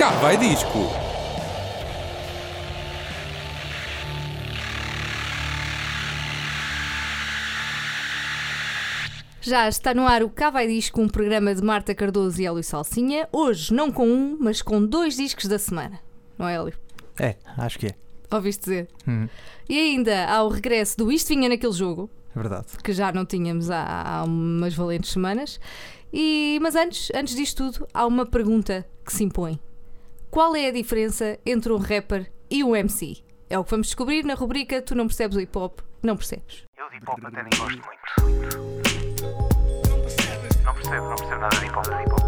Cá vai disco. Já está no ar o Cá Vai Disco, um programa de Marta Cardoso e Hélio Salsinha. Hoje não com um, mas com dois discos da semana. Não é, Hélio? É, acho que é. Ouviste dizer? Hum, E ainda há o regresso do Isto Vinha naquele jogo, é verdade. que já não tínhamos há, há umas valentes semanas. E, mas antes, antes disto tudo, há uma pergunta que se impõe: Qual é a diferença entre um rapper e um MC? É o que vamos descobrir na rubrica Tu não percebes o hip hop, não percebes. Eu de hip hop até nem gosto muito. Não percebo, não percebo nada de hip hop. De hip -hop.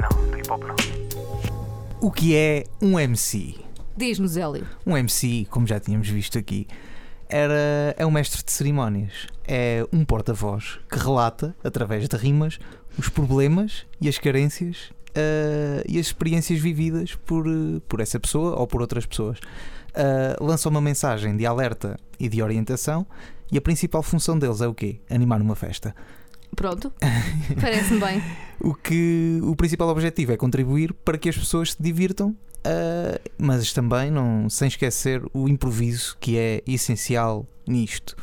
Não, de hip hop não. O que é um MC? Diz-nos, Hélio. Um MC, como já tínhamos visto aqui, era, é um mestre de cerimónias. É um porta-voz que relata, através de rimas, os problemas e as carências eh, e as experiências vividas por, eh, por essa pessoa ou por outras pessoas. Eh, lança uma mensagem de alerta e de orientação e a principal função deles é o quê? Animar uma festa. Pronto, parece-me bem. O que o principal objetivo é contribuir para que as pessoas se divirtam, ah, mas também não sem esquecer o improviso que é essencial nisto.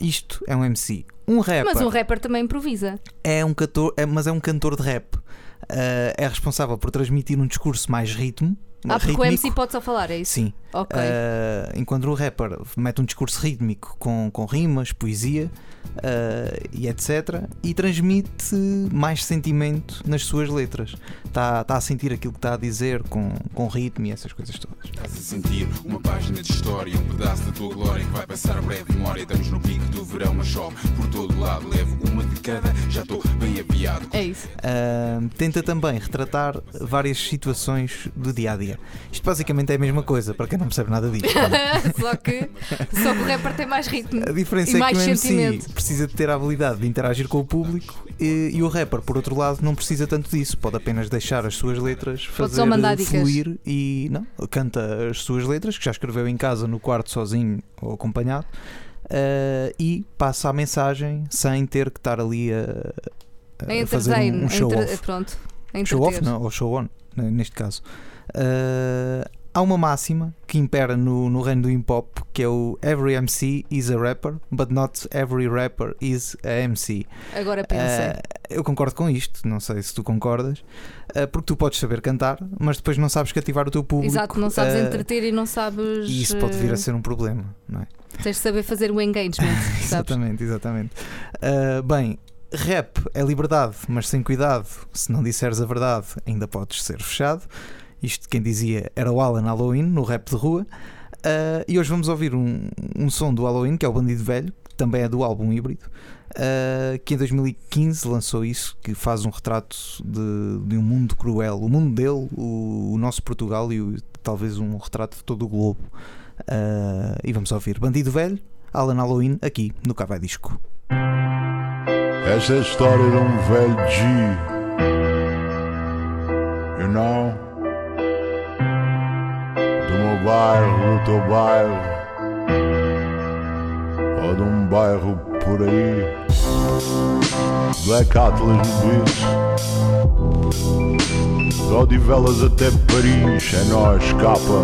Isto é um MC. Um rapper Mas um rapper também improvisa. é um cantor, é- mas é um cantor de rap. Ah, é responsável por transmitir um discurso mais ritmo. Ah, porque o rítmico. MC pode só falar, é isso? Sim. Ok. Ah, enquanto o rapper mete um discurso rítmico com, com rimas, poesia ah, e etc. E transmite mais sentimento nas suas letras. Está tá a sentir aquilo que está a dizer com, com ritmo e essas coisas todas. Estás a sentir uma página de história, um pedaço da tua glória que vai passar a breve memória. Estamos no pico do verão, mas chove por todo lado. Levo uma de cada, já estou bem aviado. É isso. Ah, tenta também retratar várias situações do dia a dia. Isto basicamente é a mesma coisa, para quem não percebe nada disto. só, que, só que o rapper tem mais ritmo. A diferença E é mais que o MC sentimento. precisa de ter a habilidade de interagir com o público e, e o rapper, por outro lado, não precisa tanto disso. Pode apenas deixar as suas letras fazer fluir e não, canta as suas letras, que já escreveu em casa, no quarto, sozinho ou acompanhado, eh, e passa a mensagem sem ter que estar ali a, a fazer um, um a show entre- off. Pronto. a Show off, entreter. não, ou show on, né, neste caso. Uh, há uma máxima que impera no, no reino do hip hop que é o Every MC is a rapper, but not every rapper is a MC. Agora pensa. Uh, eu concordo com isto, não sei se tu concordas, uh, porque tu podes saber cantar, mas depois não sabes cativar o teu público. Exato, não sabes uh, entreter e não sabes. E isso pode vir a ser um problema, não é? Tens de saber fazer o engagement, sabes? Exatamente, exatamente. Bem, rap é liberdade, mas sem cuidado. Se não disseres a verdade, ainda podes ser fechado. Isto quem dizia era o Alan Halloween no rap de rua. Uh, e hoje vamos ouvir um, um som do Halloween, que é o Bandido Velho, que também é do álbum híbrido, uh, que em 2015 lançou isso, que faz um retrato de, de um mundo cruel, o mundo dele, o, o nosso Portugal e o- talvez um retrato de todo o globo. Uh, e vamos ouvir Bandido Velho, Alan Halloween, aqui no Cavai Disco. Essa é a história de um velho G. You know? Bairro, do teu bairro. Ou de um bairro por aí. Black Atlas no beat. De Odivelas até Paris, é nós, capa.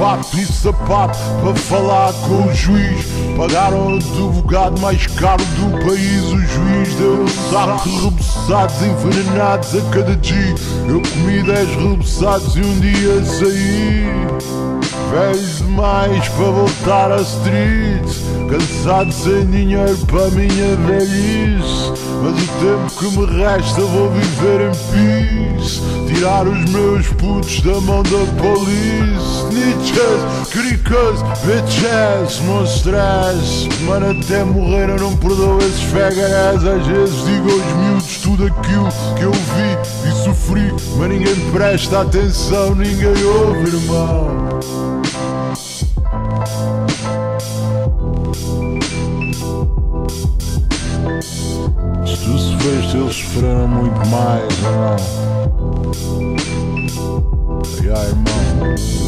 Fato e sapato para falar com o juiz. Pagaram o advogado mais caro do país. O juiz deu um saco de reboçados envenenados a cada dia. Eu comi 10 reboçados e um dia saí. Velho demais para voltar à street. Cansado sem dinheiro para minha velhice. Mas o tempo que me resta vou viver em peace. Tirar os meus putos da mão da police. Snitches, cricas, bitches, meu stress. Mano, até morrer eu não perdoo esses fegarés. Às vezes digo aos miúdos tudo aquilo que eu vi e sofri. Mas ninguém presta atenção, ninguém ouve, irmão. tu sofreste, eles sofreram muito mais, ou não? Yeah, irmão.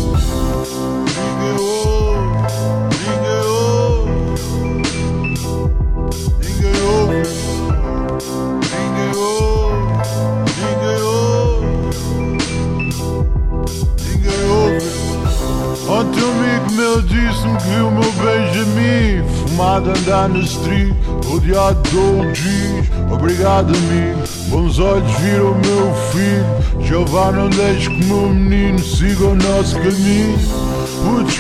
Ontem um amigo meu disse-me que viu meu Benjamin Fumado andar na street, rodeado de OGs Obrigado amigo, bons olhos viram o meu filho Jeová não deixe que meu menino siga o nosso caminho Putos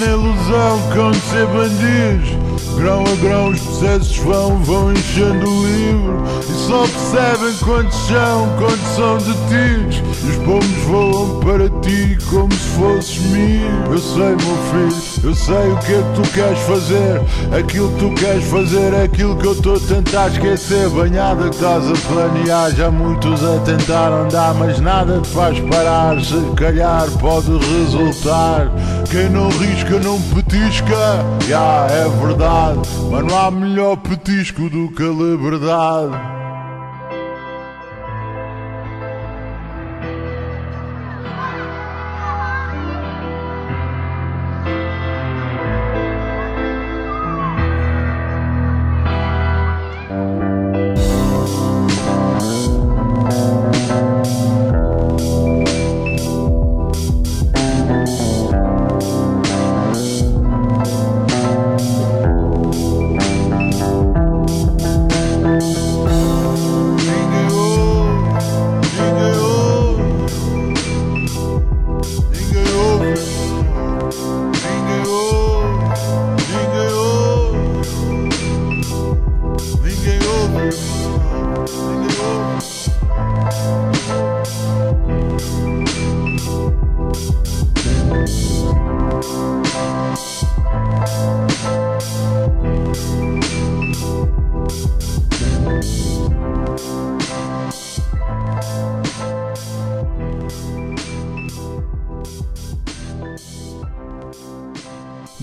na ilusão de ser bandidos Grão a grão os processos vão, vão enchendo o livro. E só percebem quantos são, quando são detidos. E os pombos voam para ti como se fosses mil Eu sei meu filho, eu sei o que é que tu queres fazer. Aquilo que tu queres fazer é aquilo que eu estou a tentar esquecer. Banhada que estás a planear, já muitos a tentar. Andar Mas nada te faz parar, se calhar pode resultar. Quem não risca não petisca, já é verdade Mas não há melhor petisco do que a liberdade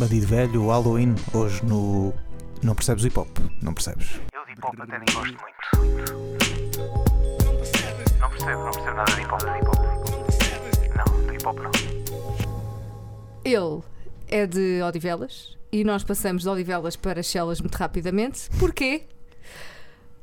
Bandido velho, Halloween, hoje no. Não percebes o hip hop? Não percebes? Eu de hip hop até nem gosto muito. Não percebo, não percebo nada de hip hop. De hip -hop. Não, de hip hop não. Ele é de Odivelas e nós passamos de Odivelas para Chelas muito rapidamente. Porquê?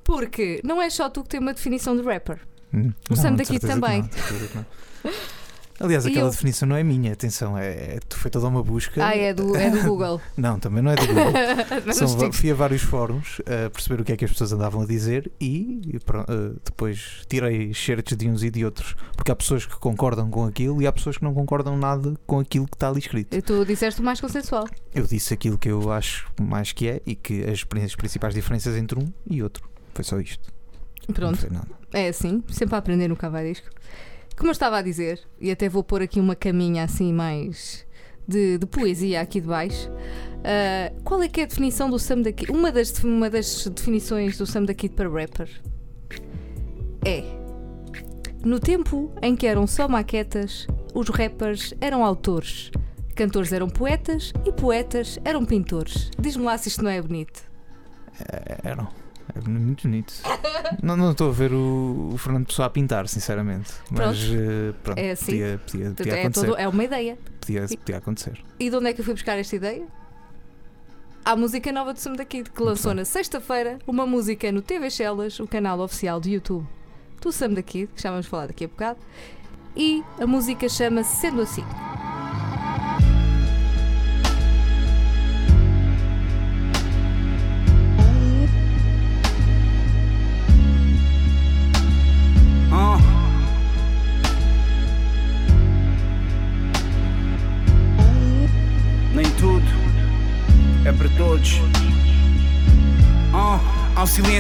Porque não é só tu que tem uma definição de rapper. Hum, O não, daqui também. Aliás, E aquela eu? definição não é minha, atenção, é, é- foi toda uma busca. Ah, é do, é do Google. Não, também não é do Google. São, fui a vários fóruns a perceber o que é que as pessoas andavam a dizer e, e eh, depois tirei certos de uns e de outros. Porque há pessoas que concordam com aquilo e há pessoas que não concordam nada com aquilo que está ali escrito. tu disseste o mais consensual. Eu disse aquilo que eu acho mais que é e que as, as principais diferenças entre um e outro. Foi só isto. Pronto. É assim, sempre a aprender no Cavadisco. Como eu estava a dizer, e até vou pôr aqui uma caminha assim mais de, de poesia aqui de baixo. ah, qual é que é a definição do Sam da Kid? Uma das, uma das definições do Sam da Kid para rapper é no tempo em que eram só maquetas, os rappers eram autores, cantores eram poetas e poetas eram pintores. Diz-me lá se isto não é bonito. É, Eram. É muito bonito. não, não estou a ver o, o Fernando Pessoa a pintar, sinceramente. Mas eh, pronto, É assim. podia, podia, podia é, acontecer. todo- é uma ideia. Podia, podia acontecer. E de onde é que eu fui buscar esta ideia? À música nova do Sam da Kid, que lançou na sexta-feira uma música no TV Shellas, o canal oficial do YouTube do Sam da Kid, que já vamos falar daqui a bocado. E a música chama-se Sendo Assim.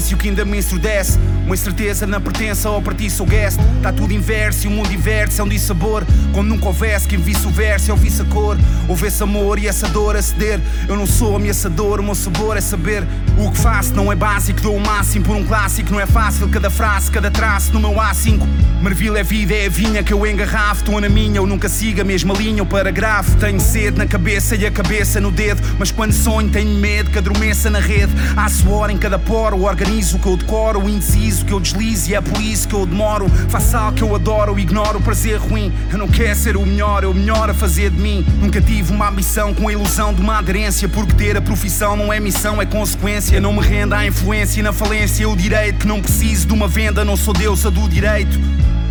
Silêncio que ainda me ensurdece. Uma incerteza na pertença ou partir sou guest. Está tudo inverso e o mundo inverte. É um dissabor. Quando nunca houvesse quem visse o verso e ouvisse a cor. Houvesse amor e essa dor a ceder. Eu não sou ameaçador, o meu sabor é saber O que faço não é básico, dou o máximo por um clássico. Não é fácil, cada frase, cada traço no meu A5. Marvila é vida, é a vinha que eu engarrafo. Estou na minha, eu nunca sigo a mesma linha, o parágrafo. Tenho sede na cabeça e a cabeça no dedo. Mas quando sonho, tenho medo que adormeça na rede. Há suor em cada poro, organizo o que eu decoro, o indeciso que eu deslizo. E é por isso que eu demoro. Faço algo que eu adoro, eu ignoro o prazer ruim. Eu não quero ser o melhor, é o melhor a fazer de mim. Nunca tive uma ambição com a ilusão de uma aderência. Porque ter a profissão não é missão, é consequência. Não me renda à influência e na falência. O direito não preciso de uma venda, não sou deusa do direito.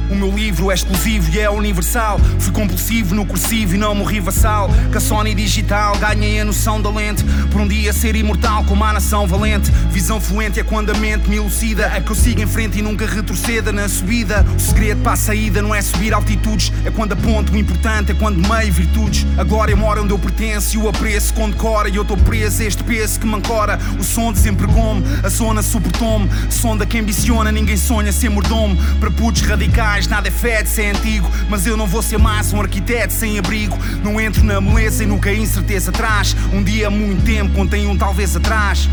O meu livro é exclusivo e é universal. Fui compulsivo no cursivo e não morri vassal. Com a Sony digital ganhei a noção da lente. Por um dia ser imortal como a nação valente. Visão fluente é quando a mente me elucida. É que eu siga em frente e nunca retroceda na subida. O segredo para a saída não é subir altitudes. É quando aponto o importante, é quando meio virtudes. A glória mora onde eu pertenço e o apreço condecora. E eu estou preso a este peso que me ancora. O som desempregou-me, a zona suportou-me. Sonda que ambiciona, ninguém sonha ser mordomo. Para putos radicais nada é fed, se é antigo. Mas eu não vou ser mais um arquiteto sem abrigo. Não entro na moleza e nunca a incerteza traz. Um dia, muito tempo, contém um talvez atrás.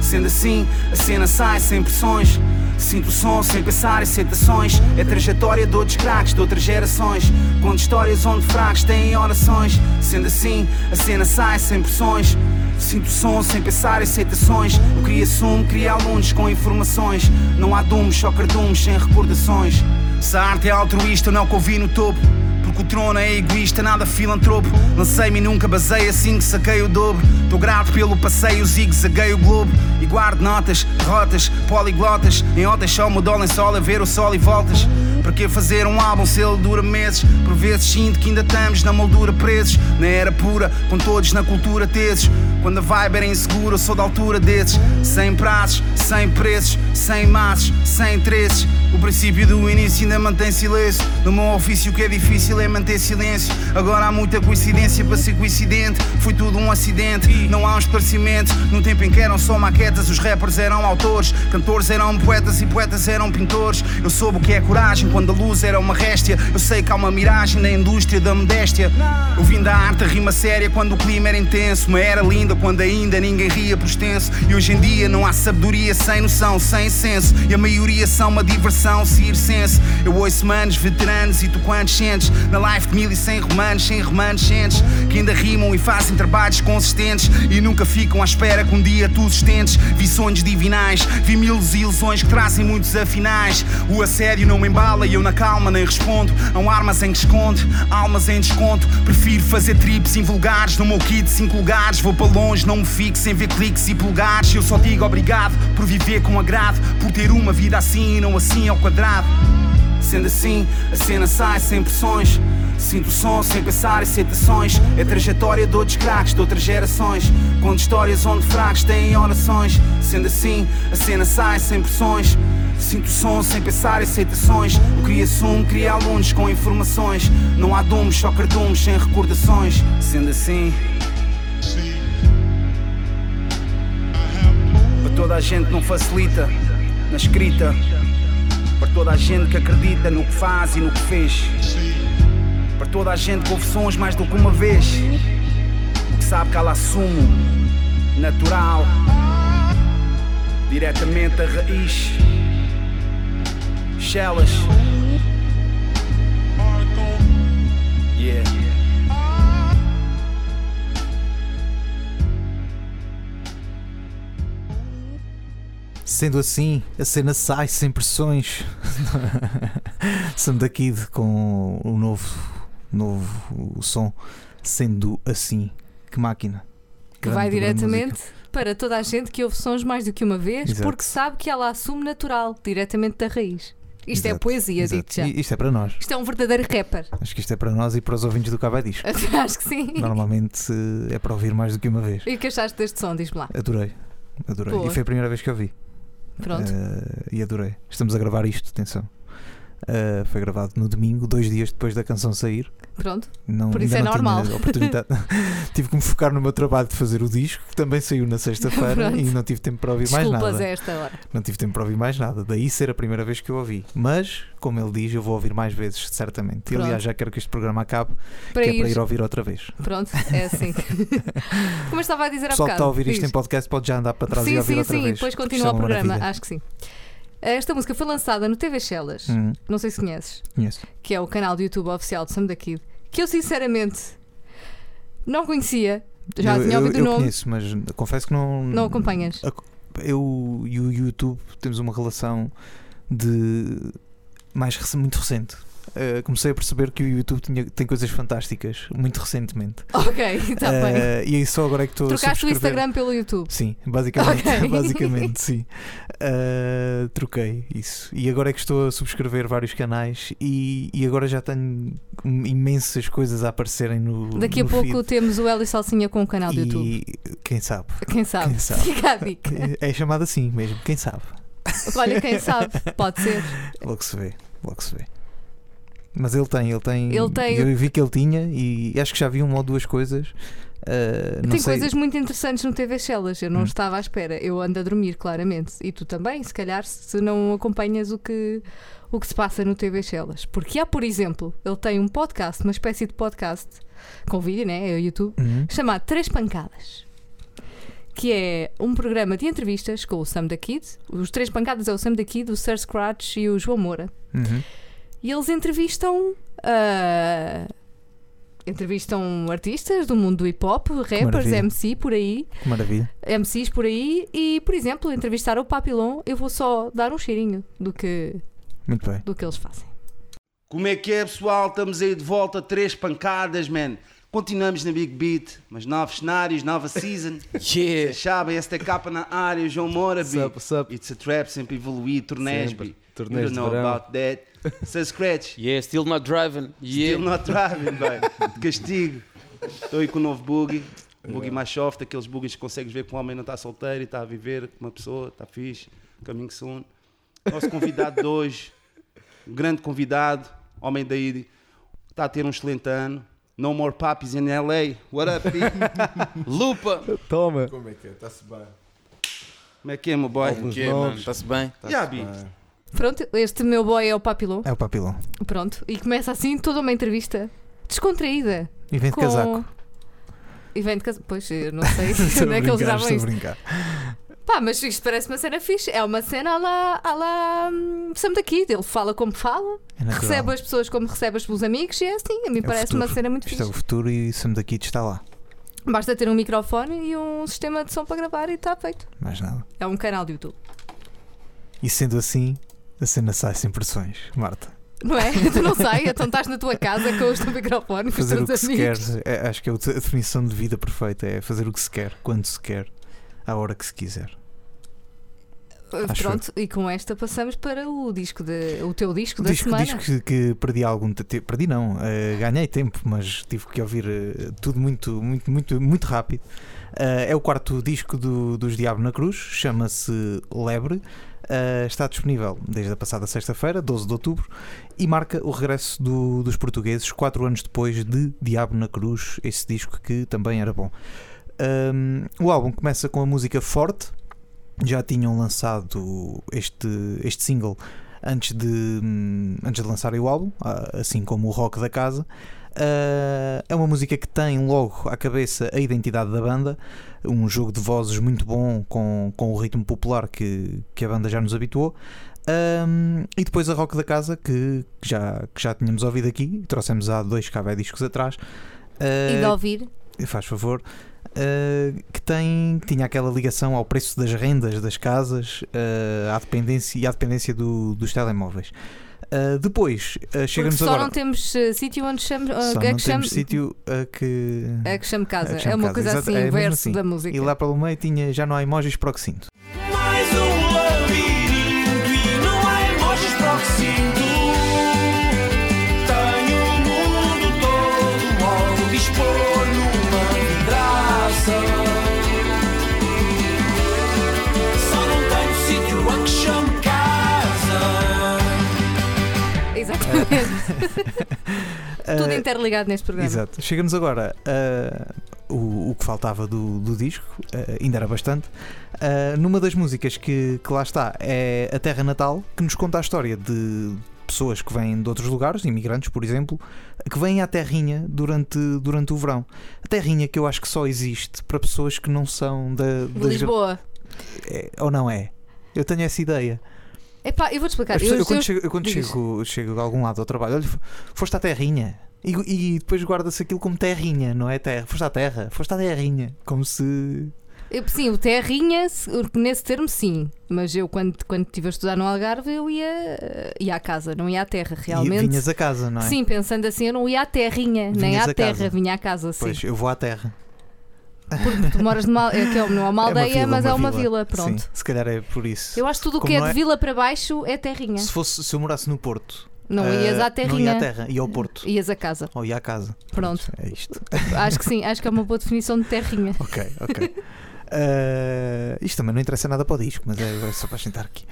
Sendo assim, a cena sai sem pressões. Sinto o som sem pensar em citações. É trajetória de outros craques de outras gerações. Conto histórias onde fracos têm orações. Sendo assim, a cena sai sem pressões. Sinto som sem pensar em citações. Eu cria sumo, cria alunos com informações. Não há dumos, só cardumes sem recordações. Se a arte é altruísta, não convi no topo. Porque o trono é egoísta, nada filantropo. Lancei-me e nunca basei assim que saquei o dobro. Tô grato pelo passeio, zigue-zaguei o globo. E guardo notas, derrotas, poliglotas. Em otas só me dólar em sol a ver o sol e voltas. Para que fazer um álbum se ele dura meses? Por vezes sinto que ainda estamos na moldura presos. Na era pura, com todos na cultura teses. Quando a vibe era insegura, sou da altura desses. Sem prazos, sem preços, sem maços, sem interesses. O princípio do início ainda mantém silêncio. No meu ofício o que é difícil é manter silêncio. Agora há muita coincidência para ser coincidente. Foi tudo um acidente, não há um esclarecimento. No tempo em que eram só maquetas, os rappers eram autores. Cantores eram poetas e poetas eram pintores. Eu soube o que é coragem quando a luz era uma réstia. Eu sei que há uma miragem na indústria da modéstia. Eu vim da arte, a rima séria quando o clima era intenso. Uma era linda quando ainda ninguém ria por extenso. E hoje em dia não há sabedoria sem noção, sem senso. E a maioria são uma diversão circense. Eu ouço manos, veteranos e tu quantos sentes? Na life de mil e cem romanos, sem remanescentes. Que ainda rimam e fazem trabalhos consistentes. E nunca ficam à espera que um dia tu sustentes. Vi sonhos divinais, vi mil desilusões que trazem muitos afinais. O assédio não me embala e eu na calma nem respondo. Há armas em que esconde, almas em desconto. Prefiro fazer trips invulgares no meu kit de 5 lugares. Vou para longe, não me fico sem ver cliques e polegares. Eu só digo obrigado por viver com agrado, por ter uma vida assim e não assim ao quadrado. Sendo assim, a cena sai sem pressões. Sinto o som sem pensar em citações. É trajetória de outros craques de outras gerações. Conto histórias onde fracos têm orações. Sendo assim, a cena sai sem pressões. Sinto o som sem pensar em citações. Eu cria sumo, cria alunos com informações. Não há dumos, só cardumes sem recordações. Sendo assim. Para toda a gente não facilita na escrita. Para toda a gente que acredita no que faz e no que fez. Para toda a gente que ouve sons mais do que uma vez. Que sabe que ela assumo natural. Diretamente da raiz. Shellas. Yeah. Sendo assim, a cena sai sem pressões. Sam da Kid com o novo, novo som. Sendo assim, que máquina. Que Grande, vai diretamente para toda a gente que ouve sons mais do que uma vez, Exato. porque sabe que ela assume natural, diretamente da raiz. Isto é Exato, poesia, exato. digo já. Isto é para nós. Isto é um verdadeiro rapper. Acho que isto é para nós e para os ouvintes do Cabo Disco. Acho que sim. Normalmente eh, é para ouvir mais do que uma vez. E o que achaste deste som? Diz-me lá. Adorei. Adorei. Boa. E foi a primeira vez que eu vi. Pronto. Eh, e adorei. Estamos a gravar isto, atenção. Uh, foi gravado no domingo, dois dias depois da canção sair. Pronto. Não, Por isso é normal. Tive que me focar no meu trabalho de fazer o disco, que também saiu na sexta-feira e não tive tempo para ouvir mais Desculpas nada. a esta hora. Não tive tempo para ouvir mais nada. Daí ser a primeira vez que eu ouvi. Mas, como ele diz, eu vou ouvir mais vezes, certamente. E, Pronto. aliás, já quero que este programa acabe, Para que é ir. para ir ouvir outra vez. Pronto, é assim. Como estava a dizer há pessoal que está a bocado. ouvir isto em podcast pode já andar para trás sim, e ouvir sim, outra sim. vez. Depois porque continua isto é o programa. Acho que sim. Esta música foi lançada no TV Shellas. Hum, Não sei se conheces. conheço. que é o canal do YouTube oficial de Sam da Kid, que eu sinceramente não conhecia. Já eu, tinha eu, ouvido eu o nome. conheço, mas confesso que não. Não acompanhas. Eu e o YouTube temos uma relação de mais muito recente. Uh, comecei a perceber que o YouTube tinha, tem coisas fantásticas muito recentemente. Ok, está bem. Uh, e aí só agora é que estou a Trocaste o subscrever. Instagram pelo YouTube. Sim, basicamente, Ok. basicamente sim. Uh, troquei isso. E agora é que estou a subscrever vários canais e, e agora já tenho imensas coisas a aparecerem no. Daqui a no pouco feed. temos o Eli Salsinha com o canal do YouTube. E quem sabe? Quem sabe? quem sabe? Fica a dica. É chamado assim mesmo, quem sabe? Olha, quem sabe? Pode ser. Logo se vê, logo se vê. Mas ele tem, ele tem. Ele tem- Eu vi que ele tinha e acho que já vi uma ou duas coisas. Uh, Tem sei. coisas muito interessantes no TV Shellas. Eu não Hum. estava à espera. Eu ando a dormir, claramente. E tu também, se calhar, se não acompanhas o que, o que se passa no TV Shellas. Porque há, por exemplo, ele tem um podcast, uma espécie de podcast com vídeo, né? É o YouTube. Uhum. chamado Três Pancadas. Que é um programa de entrevistas com o Sam da Kid. Os Três Pancadas é o Sam da Kid, o Sir Scratch e o João Moura. Uhum. E eles entrevistam. ah, entrevistam artistas do mundo do hip hop, rappers, maravilha. MC por aí, Que maravilha. MCs por aí, e por exemplo, entrevistar o Papilon, eu vou só dar um cheirinho do que, Muito bem. do que eles fazem. Como é que é, pessoal? Estamos aí de volta, três pancadas, man. Continuamos na Big Beat, mas novos cenários, nova season. Yeah. Vocês sabem, esta capa na área, João Moura, What's B. up, what's up? It's a trap, sempre evoluir, turnés, Sempre. B. Turnés You don't know verão. about that. Sir Scratch, Yeah, still not driving. Yeah. still not driving, bem. De castigo. Estou aí com o novo boogie. Um boogie mais soft, aqueles boogies que consegues ver que o homem não está solteiro e está a viver com uma pessoa, está fixe, caminho soon. Nosso convidado de hoje, um grande convidado, homem daí, está a ter um excelente ano. No more papis in LA. What up, P? Lupa. Toma. Como é que é? Está-se bem. Como é que é, meu boy? Alguns Que é, mano? Está-se bem? Yeah, B. Pronto, este meu boy é o Papilon. É o papilão. Pronto, e começa assim toda uma entrevista descontraída. E vem de com... casaco. E vem de casaco. Pois, eu não sei onde é que eles a isto. brincar. Pá, mas isto parece uma cena fixe. É uma cena à la, à la hum, Sam da Kid. Ele fala como fala, É recebe as pessoas como recebe os amigos e é assim. A mim É parece uma cena muito Isto é o fixe. futuro e Sam daqui está lá. Basta ter um microfone e um sistema de som para gravar e está feito. Mais nada. É um canal de YouTube. E sendo assim, a cena sai sem pressões, Marta. Não é? tu não sai, então estás na tua casa com o teu microfone, com os Fazer o teus que se quer, amigos. é- acho que é a definição de vida perfeita: é fazer o que se quer, quando se quer, à hora que se quiser. Acho Pronto, e com esta passamos para o disco de, o teu disco O da disco, semana. disco que, que perdi algum tempo, perdi não, eh, ganhei tempo, mas tive que ouvir eh, tudo muito, muito, muito, muito rápido. Eh, é o quarto disco do, dos Diabo na Cruz, chama-se Lebre. Está disponível desde a passada sexta-feira, 12 de outubro, e marca o regresso do- dos portugueses quatro anos depois de Diabo na Cruz, esse disco que também era bom. Um, o álbum começa com a música Forte, já tinham lançado este, este single antes de, hum, antes de lançarem o álbum, ah, assim como o Rock da Casa. Ah, é uma música que tem logo à cabeça a identidade da banda, um jogo de vozes muito bom com, com o ritmo popular que, que a banda já nos habituou. Ahm, e depois a Rock da Casa, que já, que já tínhamos ouvido aqui, trouxemos há dois cavé discos atrás. E de Ah, ouvir. faz favor, uh, que tem, que tinha aquela ligação ao preço das rendas das casas, uh, à dependência e à dependência do- dos telemóveis. Uh, depois, uh, Porque chega-nos só agora. não temos eh, sítio onde chame, ah, só é não que chame, temos sítio a que. é que casa. É que é uma casa, coisa exato, assim, é verso assim. da música. E lá pelo meio tinha já não há emojis para o que sinto. Tudo interligado neste programa. Exato. Chega-nos agora uh, o, o que faltava do, do disco, uh, ainda era bastante. Uh, numa das músicas que, que lá está é A Terra Natal, que nos conta a história de pessoas que vêm de outros lugares, imigrantes, por exemplo, que vêm à Terrinha durante, durante o verão. A Terrinha que eu acho que só existe para pessoas que não são da, De das- Lisboa. É, ou não é? Eu tenho essa ideia. Epá, eu vou-te explicar. As pessoas- Eu- quando, chego, eu quando chego, chego a algum lado ao trabalho, olha, foste à terrinha. E, e depois guarda-se aquilo como terrinha, não é terra? Foste à terra, foste à terrinha. Como se. Eu- Sim, o terrinha, se- nesse termo, sim. Mas eu, quando, quando estive a estudar no Algarve, eu ia, ia à casa, não ia à terra, E realmente. vinhas a casa, não é? Sim, pensando assim, eu não ia à terrinha, nem Vinhas à a terra, casa. vinha à casa, sim. Pois, eu vou à terra. Porque tu moras numa, é, que é, não é uma aldeia, vila, mas é uma vila, pronto. Sim, se calhar é por isso. Eu acho que tudo o que é de é- vila para baixo é terrinha. Se, fosse, se eu morasse no Porto, Não eh, ias à Não ia terrinha. à terra, ia ao Porto. Ias a casa. Ou ia à casa. Pronto. É isto. Acho que sim, acho que é uma boa definição de terrinha. Ok, ok. Eh, isto também não interessa nada para o disco, mas é, é só para sentar aqui.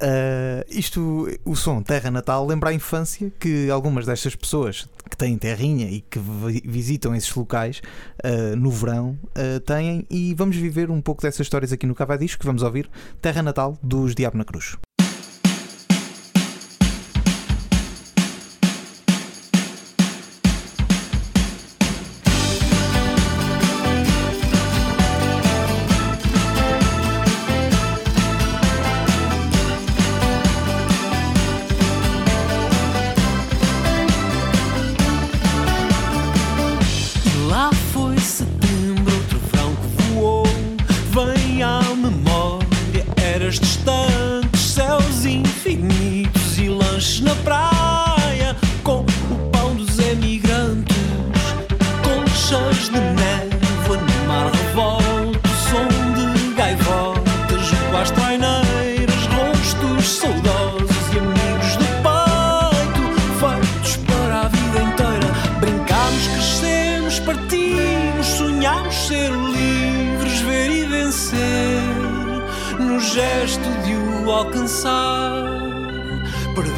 Eh, isto, o som Terra Natal lembra a infância que algumas destas pessoas que têm terrinha e que vi- visitam esses locais eh, no verão eh, têm. E vamos viver um pouco dessas histórias aqui no Cava Disco. Vamos ouvir Terra Natal dos Diabo na Cruz.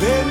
Perdemos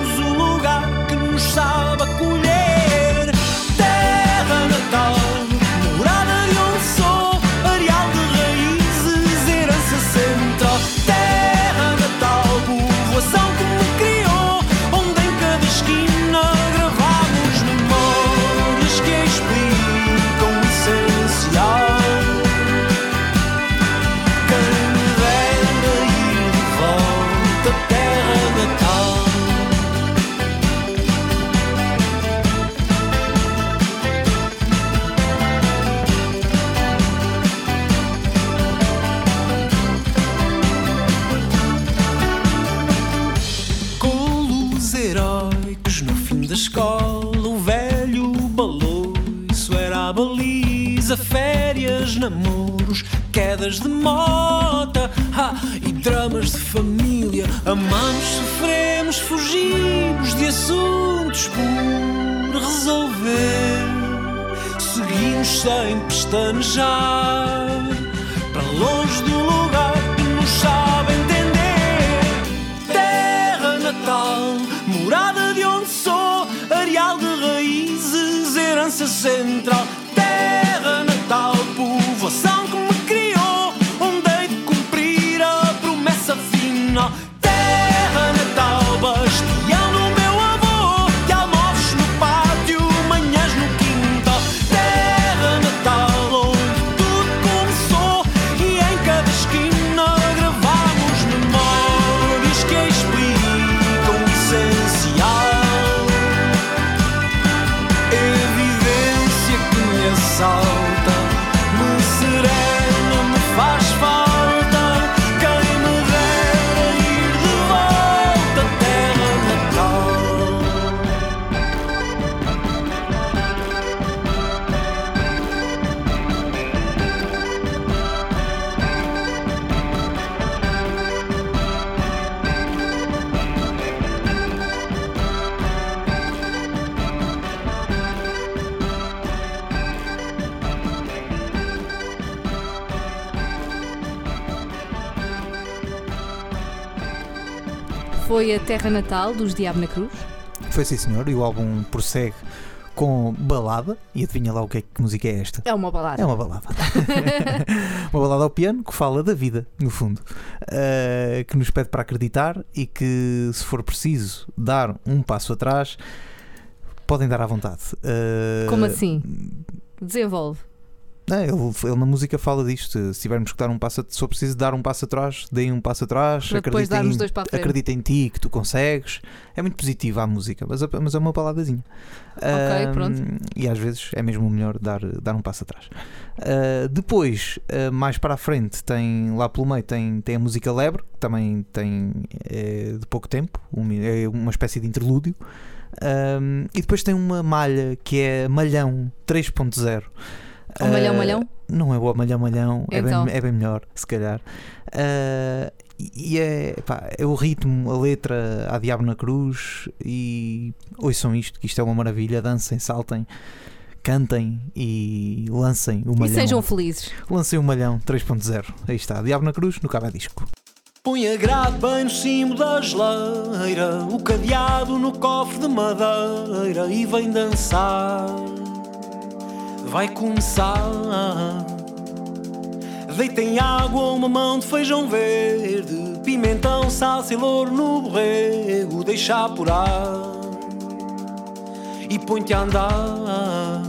Foi a terra natal dos Diabo na Cruz. Foi sim, senhor. E o álbum prossegue com balada. E adivinha lá o que, é, que música é esta? É uma balada. É uma balada. uma balada ao piano que fala da vida, no fundo. Uh, que nos pede para acreditar e que, se for preciso dar um passo atrás, podem dar à vontade. Uh, Como assim? Desenvolve. Não, ele, ele na música fala disto. Se tivermos que dar um passo, se for preciso dar um passo atrás, deem um passo atrás, acredita em, acredita em ti, que tu consegues. É muito positiva a música, mas, mas é uma baladazinha. Ahm, pronto. E às vezes é mesmo melhor dar, dar um passo atrás. Ah, depois, ah, mais para a frente, tem lá pelo meio tem, tem a música Lebre, que também tem é, de pouco tempo, um- é uma espécie de interlúdio. Ahm, e depois tem uma malha que é Malhão 3.0. O Malhão Ah, Malhão? Não é o Malhão Malhão, é, Então. bem, é bem melhor, se calhar. Ah, e é, pá, é o ritmo, a letra, a diabo na cruz. E ouçam isto, que isto é uma maravilha. Dancem, saltem, cantem e lancem o E malhão. sejam felizes. Lancem o malhão 3.0. Aí está, diabo na cruz, no cabo disco. Põe a grade bem no cimo da geleira, o cadeado no cofre de madeira e vem dançar. Vai começar. Deitem água, uma mão de feijão verde, pimentão, salsa e louro no borrego, deixa apurar e põe-te a andar.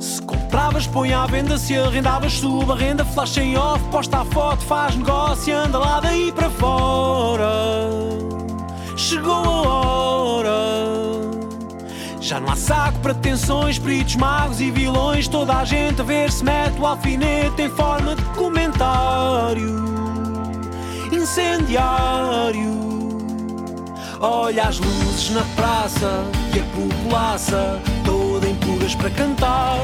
Se compravas, põe à venda. Se arrendavas, suba renda. Flash em off, posta a foto, faz negócio e anda lá daí para fora. Chegou a hora. Já não há saco para tensões, peritos, magos e vilões. Toda a gente a ver se mete o alfinete em forma de comentário incendiário. Olha as luzes na praça e a populaça toda em pulgas para cantar.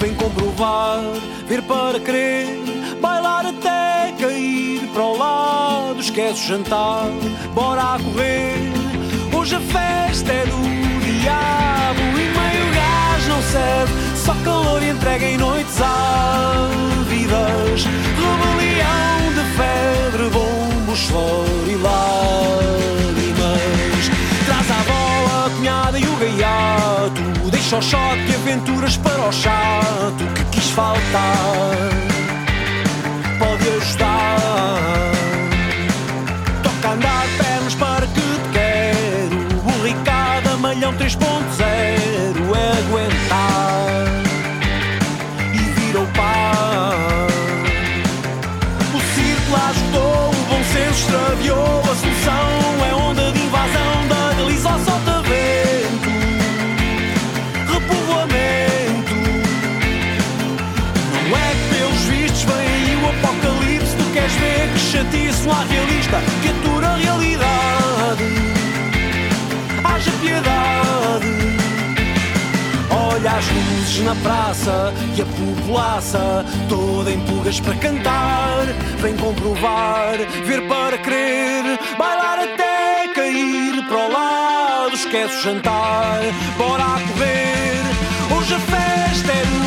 Vem comprovar, ver para crer, bailar até cair para o lado. Esquece o jantar, bora a correr. Hoje a festa é do diabo e meio gás não serve. Só calor e entrega em noites ávidas. Rebelião de febre, bombos, flor e lágrimas. Traz a bola, a cunhada e o gaiato. Deixa o shot e aventuras para o chato que quis faltar. Pode ajudar. Malhão 3.0 é aguentar e vira o par. O círculo ajudou, o bom senso extraviou. A solução é onda de invasão da Galiza ao solta-vento. Repovoamento. Não é que pelos vistos vem aí o apocalipse. Tu queres ver que chatice, não há realista na praça e a populaça toda em pulgas para cantar. Vem comprovar, ver para crer, bailar até cair para o lado. Esquece o jantar, bora correr. Hoje a festa é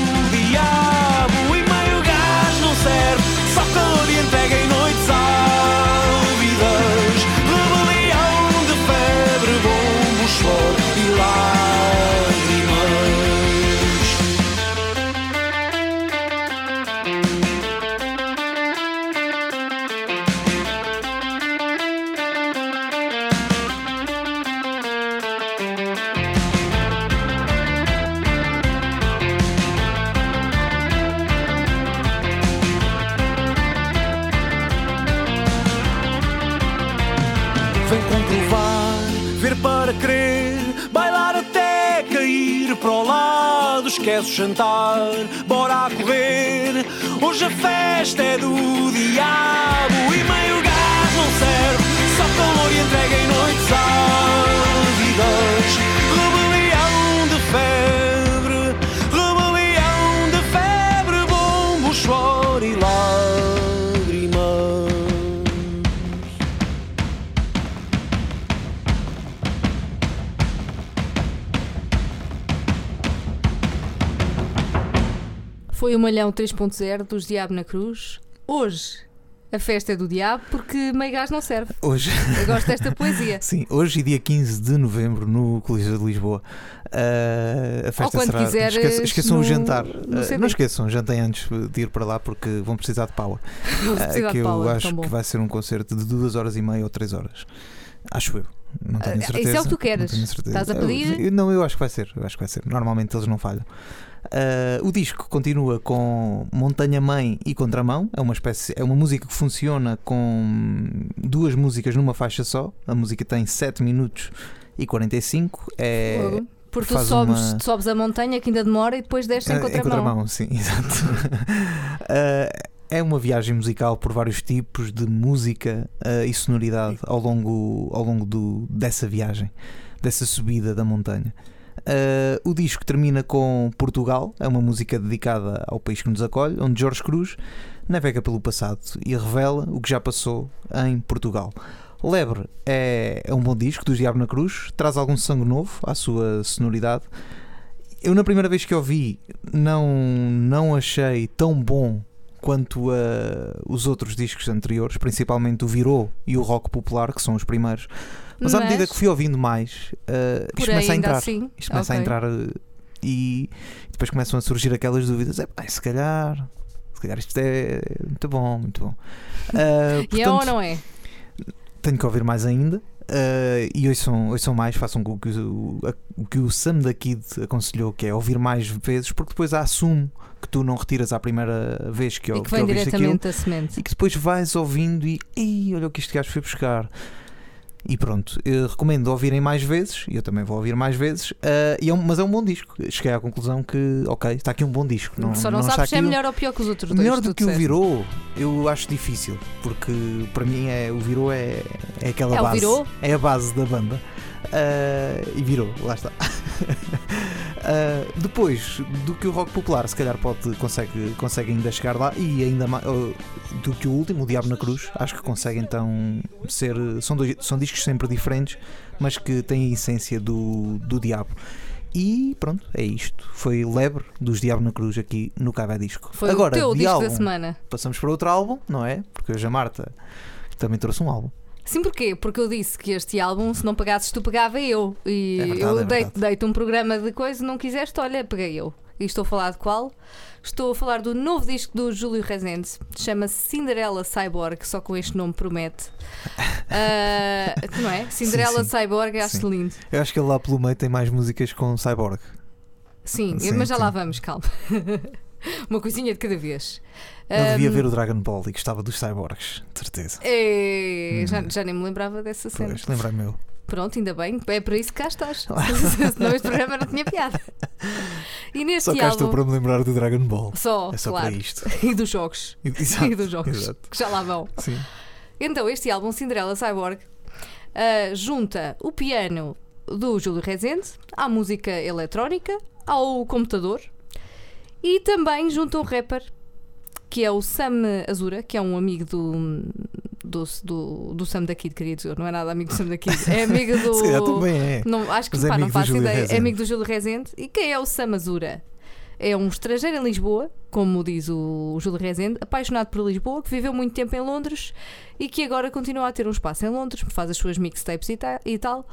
lado. Esquece o jantar, bora correr. Hoje a festa é do diabo e meio gás não serve. Só calor e entrega em noites o Malhão 3.0 dos Diabo na Cruz. Hoje A festa é do diabo porque meio gás não serve. Hoje, Eu gosto desta poesia. sim, hoje, dia 15 de novembro, no Coliseu de Lisboa, ah, a festa quando será. quiseres esqueçam esqueçam no- o jantar. CD. não esqueçam, jantem antes de ir para lá porque vão precisar de power. Precisar que de eu Paula, acho tão bom. que vai ser um concerto de duas horas e meia ou três horas. Acho eu. Não tenho Ah, isso é o certeza. que tu queres. certeza. Estás a Eu- pedir? eu- não, eu acho que vai ser. Eu acho que vai ser. Normalmente eles não falham. Ah, o disco continua com Montanha Mãe e Contramão. É uma espécie, é uma música que funciona com duas músicas numa faixa só. A música tem 7 minutos e 45. É. Porque tu sobes, uma- tu sobes a montanha que ainda demora e depois desces em é, contramão. sim, exato. Ah, é uma viagem musical por vários tipos de música ah, e sonoridade ao longo, ao longo do, dessa viagem, dessa subida da montanha. Ah, o disco termina com Portugal, é uma música dedicada ao país que nos acolhe, onde Jorge Cruz navega pelo passado e revela o que já passou em Portugal. Lebre é, é um bom disco dos Diabo na Cruz, traz algum sangue novo à sua sonoridade. Eu, na primeira vez que ouvi, não, não achei tão bom quanto a os outros discos anteriores, principalmente o Virou e o Rock Popular, que são os primeiros. Mas, à medida que fui ouvindo mais, uh, isto começa a entrar. assim. Isto começa a ok. entrar uh, e depois começam a surgir aquelas dúvidas. É, se calhar, se calhar isto é muito bom, muito bom. Uh, E é ou portanto, não é? tenho que ouvir mais ainda. uh, e ouçam, ouçam mais, façam o que o, o que o Sam da Kid aconselhou, que é ouvir mais vezes, porque depois há assumo que tu não retiras à primeira vez que, E que que vem aquilo diretamente a semente. e que depois vais ouvindo e Ei, olha o que este gajo foi buscar. E pronto, eu recomendo ouvirem mais vezes, e eu também vou ouvir mais vezes, uh, é um- mas é um bom disco. Cheguei à conclusão que, ok, está aqui um bom disco. Não, Só não, está sabes se é melhor ou pior que os outros dois. Melhor do que o virou, eu acho difícil, porque para mim é, o virou é, é aquela É o base. virou? É a base da banda. Ah, e virou, lá está. Ah, depois do que o rock popular, se calhar pode, consegue, consegue ainda chegar lá e ainda mais do que o último, o Diabo na Cruz, acho que consegue então ser. São, dois, são discos sempre diferentes, mas que têm a essência do, do Diabo. E pronto, é isto. Foi Lebre dos Diabo na Cruz aqui no Cava Disco. Foi Agora, o teu disco álbum, da semana. passamos para outro álbum, não é? Porque hoje a Marta também trouxe um álbum. Sim, porquê? Porque eu disse que este álbum, se não pagasses tu, pagava eu. E É verdade, eu é dei- verdade. dei-te um programa de coisa, não quiseste, olha, peguei eu. E estou a falar de qual? Estou a falar do novo disco do Júlio Rezende. Chama-se Cinderela Cyborg, só com este nome promete. Ah, não é? Cinderela sim. Cyborg, acho Sim. lindo. Eu acho que ele lá pelo meio tem mais músicas com Cyborg. Sim, Sim, mas já sim. lá vamos, calma. Uma coisinha de cada vez. Ele devia Ahm, ver o Dragon Ball e gostava dos cyborgs, de certeza. é, já, Hum. já nem me lembrava dessa cena. Pois, lembra-me eu. Pronto, ainda bem, é para isso que cá estás. Senão este programa não tinha piada. E neste Só cá estou álbum. para me lembrar do Dragon Ball. Só, É só claro. para isto. E dos jogos. Exato, e dos jogos. exato. Que já lá vão. Sim. Então, este álbum, Cinderela Cyborg, ah, junta o piano do Júlio Rezende à música eletrónica, ao computador e também junta um rapper que é o Sam Azura, que é um amigo do. Do, do, do Sam da Kid, queria dizer, não é nada amigo do Sam da Kid, é amigo do. Se também é. Não, acho que Mas é pá, não amigo do faço ideia. É Rezende. amigo do Júlio Rezende. E quem é o Sam Azura? É um estrangeiro em Lisboa, como diz o Júlio Rezende, apaixonado por Lisboa, que viveu muito tempo em Londres e que agora continua a ter um espaço em Londres, faz as suas mixtapes e, ta- e tal,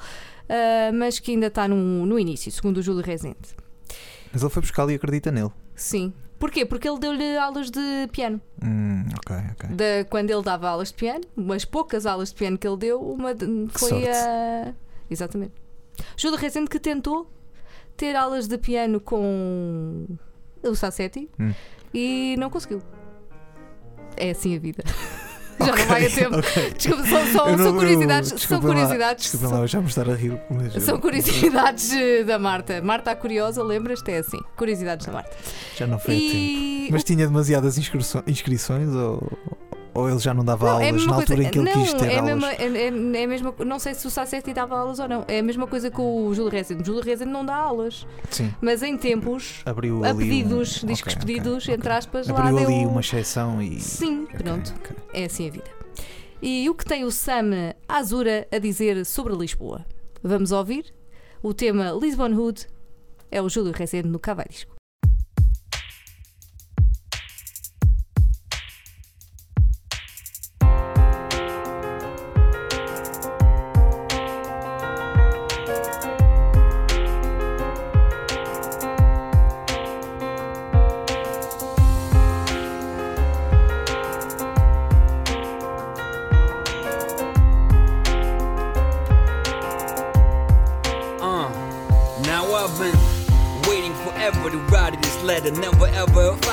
ah, mas que ainda está no, no início, segundo o Júlio Rezende. Mas ele foi buscar e acredita nele. Sim. Porquê? Porque ele deu-lhe aulas de piano. Hum, ok, ok. Da, quando ele dava aulas de piano, umas poucas aulas de piano que ele deu, uma de- foi sorte. a. Exatamente. Júlio Rezende que tentou ter aulas de piano com o Sassetti Hum. e não conseguiu. É assim a vida. Já Ok, não vai a tempo. ok. Desculpa, são, são- não- são eu- curiosidades. são desculpem lá- curiosidades. Desculpem são- lá, já me estar a rir. são curiosidades eh, da Marta. Marta a curiosa, lembras-te? É assim. Curiosidades da Marta. Já não foi a tempo. E Mas tinha demasiadas inscrições, inscrições ou, ou ele já não dava Não, é aulas mesma na altura coisa- em que ele não, quis ter é aulas? mesma, é, é- é mesma, não sei se o Sassetti dava aulas ou não. É a mesma coisa que o Júlio Rezende. O Júlio Rezende não dá aulas, Sim, mas em tempos, abriu a pedidos, um... discos ok, ok, pedidos, ok. entre aspas, lá Abriu deu... ali uma exceção e... Sim, Ok, pronto. É assim a vida. E o que tem o Sam Azura a dizer sobre Lisboa? Vamos ouvir? O tema Lisbon Hood é o Júlio Rezende no Cavai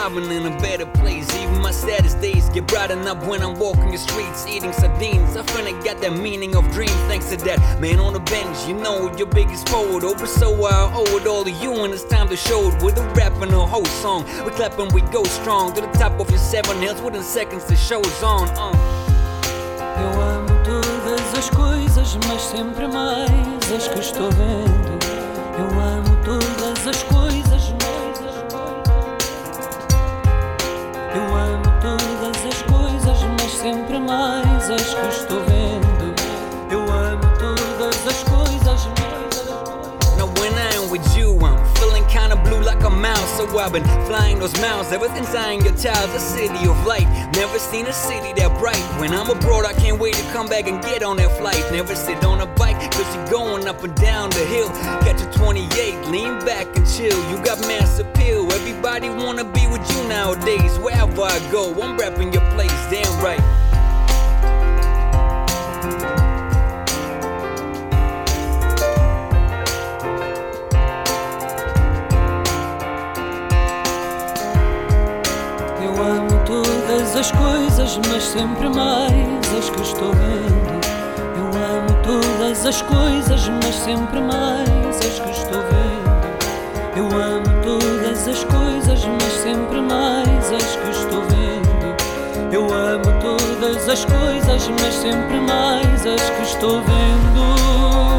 I'm in a better place. Even my saddest days get brighten up when I'm walking the streets eating sardines. I finna got that meaning of dreams thanks to that man on the bench. You know your biggest forward over, so I owe it all to you, and it's time to show it with a rap and a whole song. We clap and we go strong to the top of your seven hills within seconds the show's on. Uh. Eu amo todas as coisas, mas sempre mais as que estou vendo. Eu amo todas as coisas, mais I've been flying those miles ever since I ain't your child. A city of light, never seen a city that bright. When I'm abroad, I can't wait to come back and get on that flight. Never sit on a bike, cause you're going up and down the hill. Catch a 28, lean back and chill. You got mass appeal. Everybody wanna be with you nowadays. Wherever I go, I'm repping your place, damn right. Todas as coisas, mas sempre mais as que estou vendo. Eu amo todas as coisas, mas sempre mais as que estou vendo. Eu amo todas as coisas, mas sempre mais as que estou vendo. Eu amo todas as coisas, mas sempre mais as que estou vendo.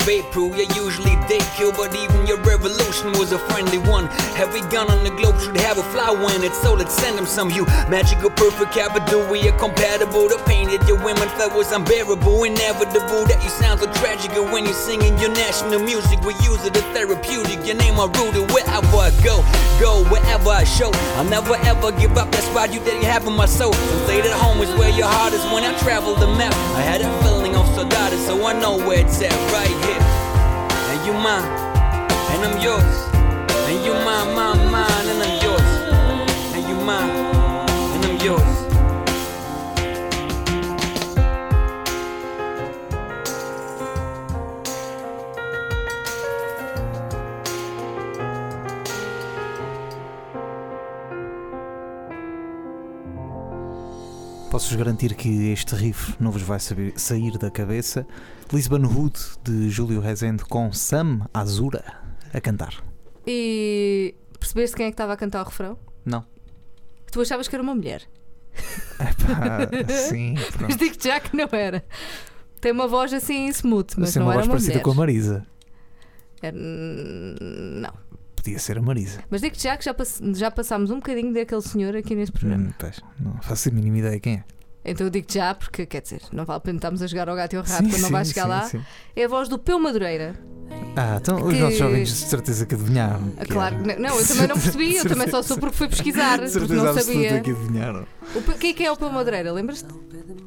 Of April, yeah, usually they kill, but even your revolution was a friendly one. Every gun on the globe should have a flower in it, so let's send them some. You magical, perfect capital, we are compatible. The pain that your women felt was unbearable, inevitable. That you sound so tragic when you're singing your national music. We use it as therapeutic. Your name are rooted wherever I go, go wherever I show. I'll never ever give up. That's why you didn't have in my soul. Some say that home is where your heart is when I travel the map. I had a feeling so I know where it's at right here. And you mine, and I'm yours. And you mine, mine, mine, and I'm yours. And you mine, Posso-vos garantir que este riff não vos vai saber- sair da cabeça. Lisbon Hood de Júlio Rezende com Sam Azura a cantar. E percebeste quem é que estava a cantar o refrão? Não. Tu achavas que era uma mulher. Epá, sim, Mas digo já que não era. Tem uma voz assim smooth, mas Assim, não uma era voz uma parecida mulher. com a Marisa. Era- Não. Podia ser a Marisa. Mas digo já que já, pass- já passámos um bocadinho daquele senhor aqui neste programa. Hum, pois, não faço a mínima ideia quem é. Então eu digo já, porque quer dizer, não vale a pena estarmos a jogar ao gato e ao rato Sim, quando não vais chegar sim, lá. sim. É a voz do Peu Madureira. Ah, então os Que- nossos jovens de certeza que adivinharam. Ah, que Claro, era. que não, eu também não percebi, eu também só sou porque fui pesquisar, porque não sabia. que adivinharam. O Quem é que é o Peu Madureira? Lembras-te?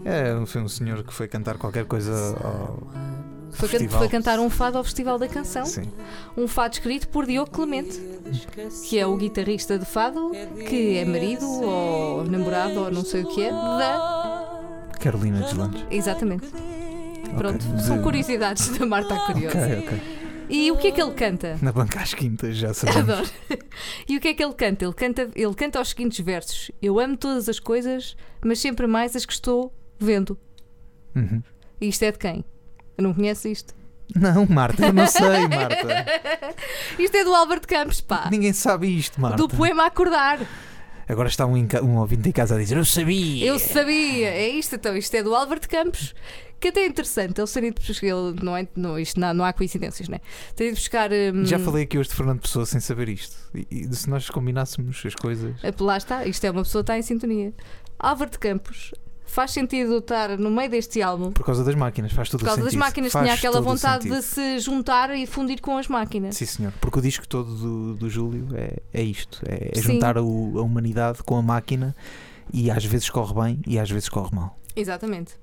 É, foi um senhor que foi cantar qualquer coisa ao. Foi, can- foi cantar um fado ao Festival da Canção. Sim. Um fado escrito por Diogo Clemente, que é o guitarrista de fado, que é marido ou namorado ou não sei o que é, da. Carolina Deslandes. Exatamente. Pronto, Ok. são De- curiosidades da Marta Curiosa. Ok, ok. E o que é que ele canta? Na banca às quintas, já sabemos. Adoro. E o que é que ele canta? Ele canta, ele canta os seguintes versos: Eu amo todas as coisas, mas sempre mais as que estou vendo. Uhum. E isto é de quem? Eu não conheço isto. Não, Marta, eu não sei, Marta. Isto é do Álvaro de Campos, pá. Ninguém sabe isto, Marta. Do poema Acordar. Agora está um, um ouvinte em casa a dizer: Eu sabia! Eu sabia! É isto então, isto é do Álvaro de Campos, que até é interessante. Ele seria de buscar, ele não, é, não, isto não, não há coincidências, né? Teria de buscar. hum, Já falei aqui hoje de Fernando Pessoa sem saber isto. E, e se nós combinássemos as coisas. Lá está, isto é uma pessoa que está em sintonia. Álvaro de Campos faz sentido estar no meio deste álbum. Por causa das máquinas, faz todo Por causa o das sentido. máquinas, Faz tinha aquela vontade sentido. de se juntar e fundir com as máquinas. Sim, senhor. Porque o disco todo do, do Júlio é, é isto: é, é juntar o- a humanidade com a máquina e às vezes corre bem e às vezes corre mal. Exatamente.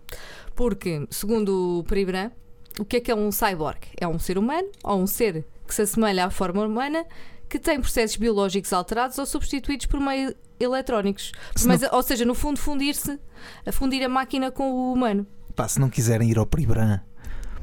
Porque, segundo o Peribran, o que é que é um cyborg? É um ser humano ou um ser que se assemelha à forma humana que tem processos biológicos alterados ou substituídos por meio eletrónicos. Se Mas, Ou seja, no fundo, fundir-se, a fundir a máquina com o humano. Pá, se não quiserem ir ao Pribran,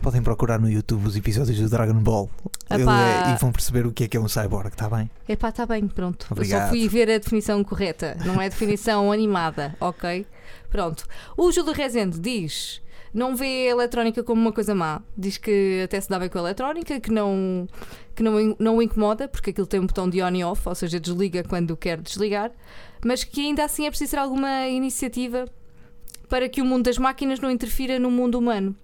podem procurar no YouTube os episódios do Dragon Ball Epá. É- e vão perceber o que é que é um cyborg, está bem? Epá, está bem, pronto. Eu só Obrigado. fui ver a definição correta, não é a definição animada, ok? Pronto. O Júlio Rezende diz. Não vê a eletrónica como uma coisa má. Diz que até se dá bem com a eletrónica, que não, que não, não o incomoda, porque aquilo tem um botão de on e off, ou seja, desliga quando quer desligar, mas que ainda assim é preciso ter alguma iniciativa para que o mundo das máquinas não interfira no mundo humano.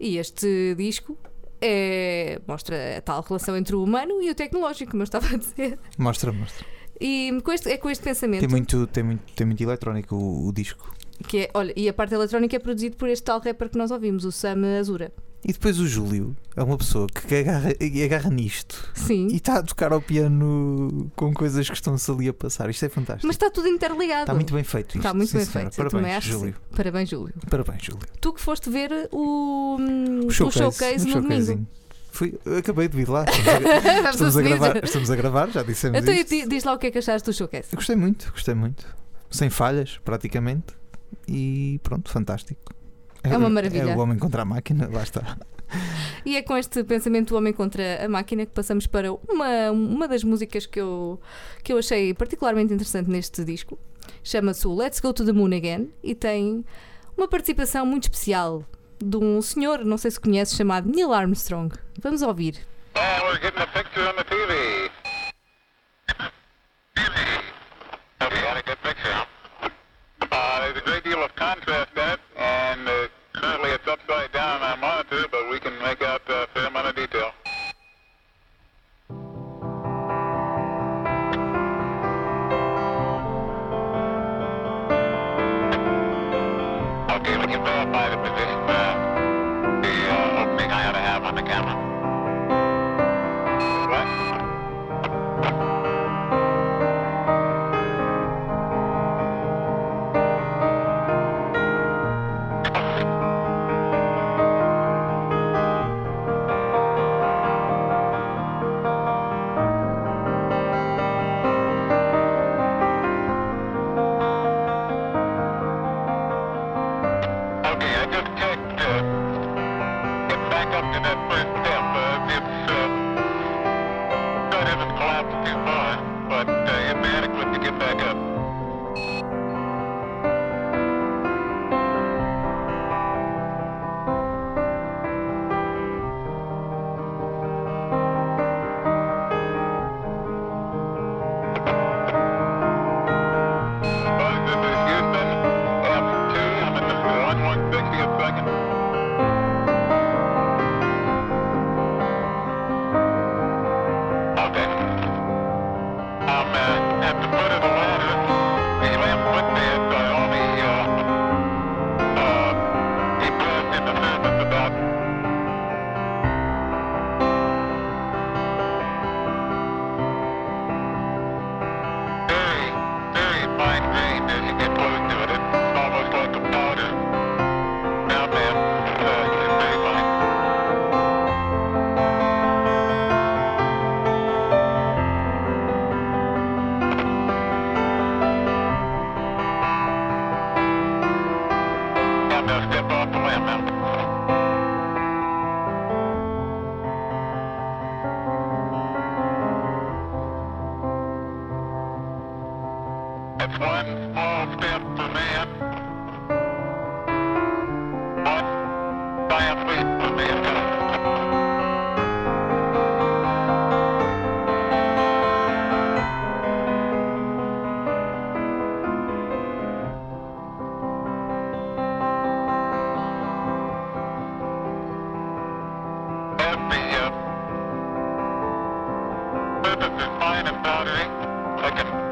E este disco é, mostra a tal relação entre o humano e o tecnológico, como eu estava a dizer. Mostra, mostra. E com este, é com este pensamento Tem muito, tem muito, tem muito eletrónico o, o disco. Que é, olha, e a parte eletrónica é produzido por este tal rapper que nós ouvimos, o Sam Azura. E depois o Júlio é uma pessoa que agarra, agarra nisto Sim. e está a tocar ao piano com coisas que estão-se ali a passar. Isto é fantástico. Mas está tudo interligado. Está muito bem feito isto. Está muito Sim, bem senhora. feito. Parabéns. Júlio. Parabéns, Júlio. Parabéns, Júlio. Tu que foste ver o, O o showcase, showcase, o no domingo. Fui, acabei de vir lá. Estamos a, estamos a gravar, estamos a gravar, já dissemos Então isto. di- diz lá o que é que achaste do showcase. Eu gostei muito, gostei muito. Sem falhas, praticamente. E pronto, fantástico. É uma maravilha. É o homem contra a máquina, lá está. E é com este pensamento do homem contra a máquina que passamos para uma, uma das músicas que eu, que eu achei particularmente interessante neste disco. Chama-se o Let's Go to the Moon Again e tem uma participação muito especial de um senhor, não sei se conhece, chamado Neil Armstrong. Vamos ouvir. And we're getting a picture on the TV. Fine and powdery. I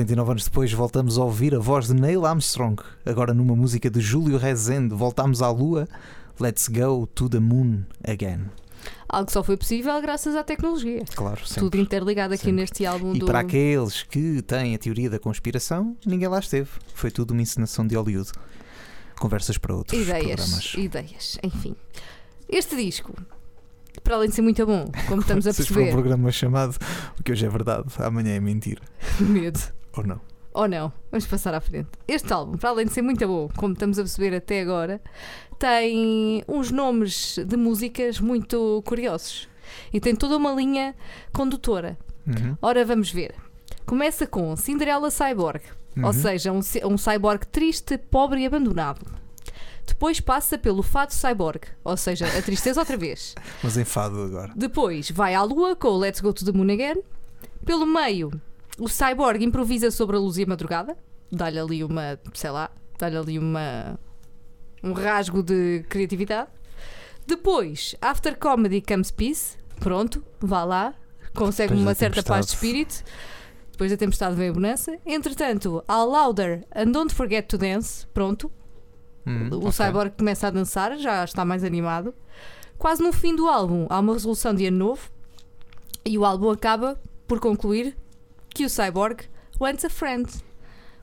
49 anos depois voltamos a ouvir a voz de Neil Armstrong, agora numa música de Júlio Rezende. Voltamos à Lua. Let's go to the moon again. Algo que só foi possível graças à tecnologia. Claro, sempre. Tudo interligado aqui Sempre. neste álbum E do. para aqueles que têm a teoria da conspiração, ninguém lá esteve. Foi tudo uma encenação de Hollywood. Conversas para outros Ideias, programas. ideias, enfim. Este disco, para além de ser muito bom, como estamos a Vocês para um perceber, programa chamado O que hoje é verdade, amanhã é mentira. medo. Ou não? Ou não, vamos passar à frente. Este álbum, para além de ser muito bom, como estamos a perceber até agora, tem uns nomes de músicas muito curiosos e tem toda uma linha condutora. Uhum. Ora, vamos ver. Começa com Cinderela Cyborg, ou Uhum. seja, um, um cyborg triste, pobre e abandonado. Depois passa pelo Fado Cyborg, ou seja, a tristeza outra vez. Mas enfado agora. Depois vai à lua com o Let's Go to the Moon Again. Pelo meio, o Cyborg improvisa sobre a luz e a madrugada. Dá-lhe ali uma, sei lá, dá-lhe ali uma. um rasgo de criatividade. Depois, After Comedy Comes Peace. Pronto, vá lá. Consegue Depois uma certa paz de espírito. Depois da tempestade vem a bonança. Entretanto, há Louder and Don't Forget to Dance. Pronto, Hum, o ok. Cyborg começa a dançar, já está mais animado. Quase no fim do álbum há uma resolução de ano novo e o álbum acaba por concluir que o Cyborg wants a friend.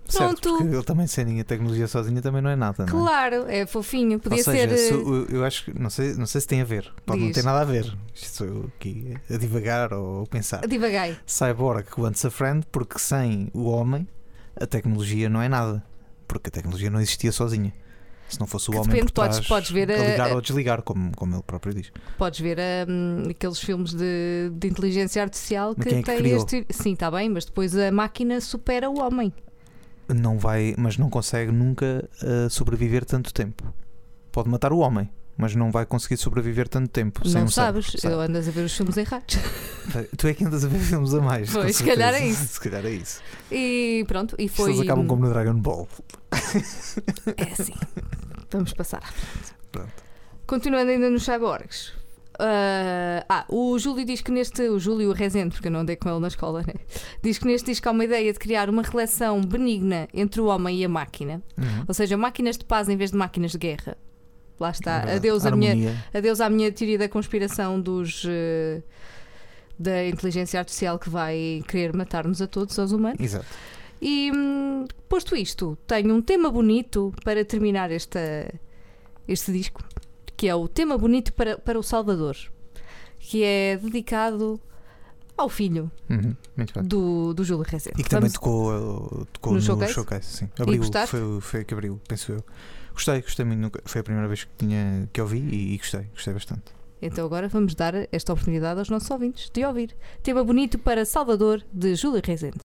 Certo, Pronto, porque ele também sem a tecnologia sozinha também não é nada, não é? claro, é fofinho. Podia Ou seja, ser. se- eh, eu- eu acho que não sei, não sei se tem a ver, pode não Diz. ter nada a ver. Isto sou eu aqui a divagar ou a pensar. Divaguei. Cyborg wants a friend porque sem o homem a tecnologia não é nada. Porque a tecnologia não existia sozinha. Se não fosse o Que homem depende, por trás, podes- podes ver a ligar a- ou desligar, como, como ele próprio diz. Podes ver hum, aqueles filmes de, de inteligência artificial que é que têm este. Sim, está bem, mas depois a máquina supera o homem. Não vai, mas não consegue nunca uh, sobreviver tanto tempo. Pode matar o homem, mas não vai conseguir sobreviver tanto tempo. sem não um cérebro, sabes, sabe? eu andas a ver os filmes errados. Tu é que andas a ver filmes a mais. Pois, se calhar é isso. Se calhar é isso. E pronto, e foi. Eles acabam como no Dragon Ball. É assim. Vamos passar à frente. Pronto. Continuando ainda nos cyborgs. Ah, ah, o Júlio diz que neste. O Júlio Rezende, porque eu não andei com ele na escola, né? Diz que neste disco há uma ideia de criar uma relação benigna entre o homem e a máquina. Uhum. Ou seja, máquinas de paz em vez de máquinas de guerra. Lá está. É. Adeus, a minha, adeus à minha teoria da conspiração dos. eh, da inteligência artificial que vai querer matar-nos a todos, aos humanos. Exato. E hum, posto isto, tenho um tema bonito para terminar esta, este disco, que é o tema bonito para, para o Salvador, que é dedicado ao filho Uhum. Do, do Júlio Rezende. E que também Vamos- tocou, uh, tocou No no, showcase? showcase? sim. Abriu, foi, foi que abriu, penso eu. Gostei, gostei muito. Foi a primeira vez que, tinha, que ouvi e, e gostei, gostei bastante. Então agora vamos dar esta oportunidade aos nossos ouvintes de ouvir. Tema bonito para Salvador, de Júlio Rezende.